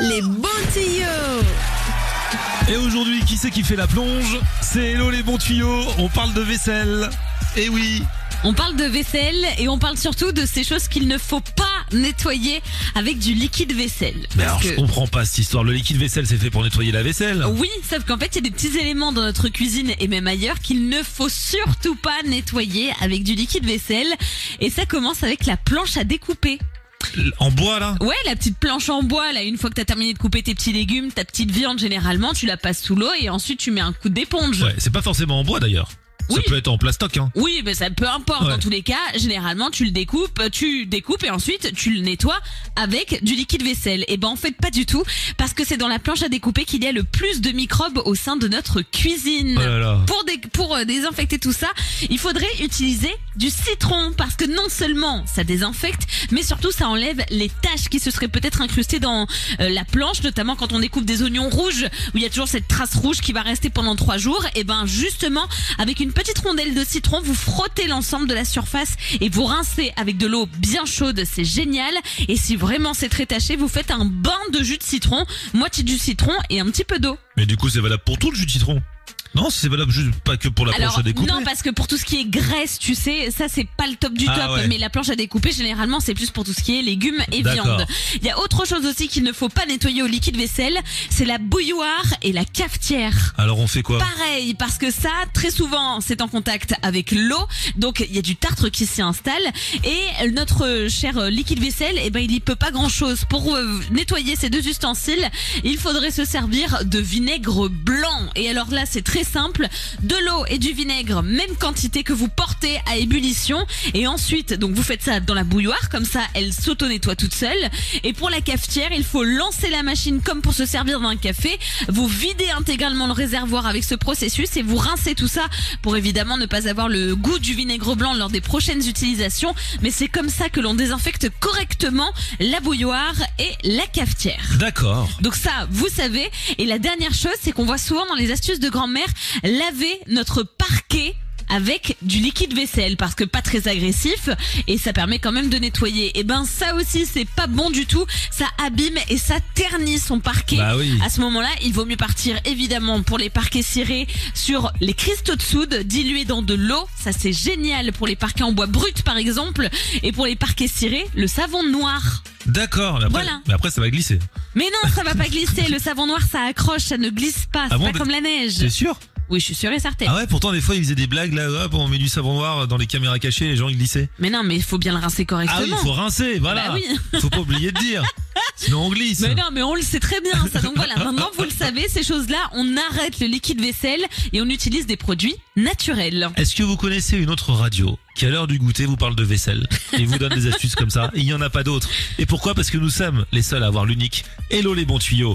Les bons tuyaux Et aujourd'hui, qui c'est qui fait la plonge C'est Hello les bons tuyaux, on parle de vaisselle. Et oui, On parle de vaisselle et on parle surtout de ces choses qu'il ne faut pas nettoyer avec du liquide vaisselle. mais alors que- je comprends pas cette histoire. Le liquide vaisselle c'est fait pour nettoyer la vaisselle. Oui, sauf qu'en fait, il y a des petits éléments dans notre cuisine et même ailleurs qu'il ne faut surtout pas nettoyer avec du liquide vaisselle. Et ça commence avec la planche à découper. En bois là Ouais, la petite planche en bois, là, une fois que t'as terminé de couper tes petits légumes, ta petite viande, généralement, tu la passes sous l'eau et ensuite tu mets un coup d'éponge. Ouais, c'est pas forcément en bois d'ailleurs. Ça Oui. peut être en plastoc hein. Oui, mais ça peu importe. Ouais. Dans tous les cas, généralement, tu le découpes, tu découpes et ensuite tu le nettoies avec du liquide vaisselle. Et ben en fait pas du tout, parce que c'est dans la planche à découper qu'il y a le plus de microbes au sein de notre cuisine. Oh là là. Pour, dé- pour euh, désinfecter tout ça, il faudrait utiliser du citron parce que non seulement ça désinfecte, mais surtout ça enlève les taches qui se seraient peut-être incrustées dans euh, la planche, notamment quand on découpe des oignons rouges où il y a toujours cette trace rouge qui va rester pendant trois jours. Et ben justement, avec une petite rondelle de citron, vous frottez l'ensemble de la surface et vous rincez avec de l'eau bien chaude, c'est génial. Et si vraiment c'est très taché, vous faites un bain de jus de citron, moitié du citron et un petit peu d'eau. Mais du coup c'est valable pour tout le jus de citron. Non, c'est valable juste pas que pour la planche à découper. non parce que pour tout ce qui est graisse, tu sais, ça c'est pas le top du Ah top. ouais. Mais la planche à découper généralement c'est plus pour tout ce qui est légumes et viande. Il y a autre chose aussi qu'il ne faut pas nettoyer au liquide vaisselle, c'est la bouilloire et la cafetière. Alors on fait quoi? Pareil, parce que ça, très souvent, c'est en contact avec l'eau, donc il y a du tartre qui s'y installe, et notre cher liquide vaisselle, eh ben, il y peut pas grand chose. Pour euh, nettoyer ces deux ustensiles, il faudrait se servir de vinaigre blanc. Et alors là, c'est très simple, de l'eau et du vinaigre, même quantité que vous portez à ébullition, et ensuite, donc vous faites ça dans la bouilloire, comme ça, elle s'auto-nettoie toute seule. Et pour la cafetière, il faut lancer la machine comme pour se servir d'un café, vous videz intégralement le réservoir avec ce processus et vous rincez tout ça pour évidemment ne pas avoir le goût du vinaigre blanc lors des prochaines utilisations. Mais c'est comme ça que l'on désinfecte correctement la bouilloire et la cafetière. D'accord. Donc ça, vous savez. Et la dernière chose, c'est qu'on voit souvent dans les astuces de grand-mère laver notre parquet avec du liquide vaisselle parce que pas très agressif et ça permet quand même de nettoyer. Et ben ça aussi c'est pas bon du tout, ça abîme et ça ternit son parquet. Bah oui. À ce moment-là, il vaut mieux partir évidemment pour les parquets cirés sur les cristaux de soude dilués dans de l'eau. Ça c'est génial pour les parquets en bois brut par exemple et pour les parquets cirés, le savon noir. D'accord. Mais après, Voilà. mais après ça va glisser. Mais non, ça va pas glisser. Le savon noir, ça accroche, ça ne glisse pas. C'est Ah bon, pas comme la neige. C'est sûr? Oui, je suis sûre et certaine. Ah ouais, pourtant des fois ils faisaient des blagues là, hop, on met du savon noir dans les caméras cachées, les gens ils glissaient. Mais non, mais il faut bien le rincer correctement. Ah oui, il faut rincer, voilà. Bah oui. Faut pas oublier de dire. Sinon on glisse. Mais non, mais on le sait très bien, ça. Donc voilà, maintenant vous le savez, ces choses-là, on arrête le liquide vaisselle et on utilise des produits naturels. Est-ce que vous connaissez une autre radio qui à l'heure du goûter vous parle de vaisselle et vous donne des astuces comme ça? Il n'y en a pas d'autres Et pourquoi? Parce que nous sommes les seuls à avoir l'unique Hello les bons tuyaux.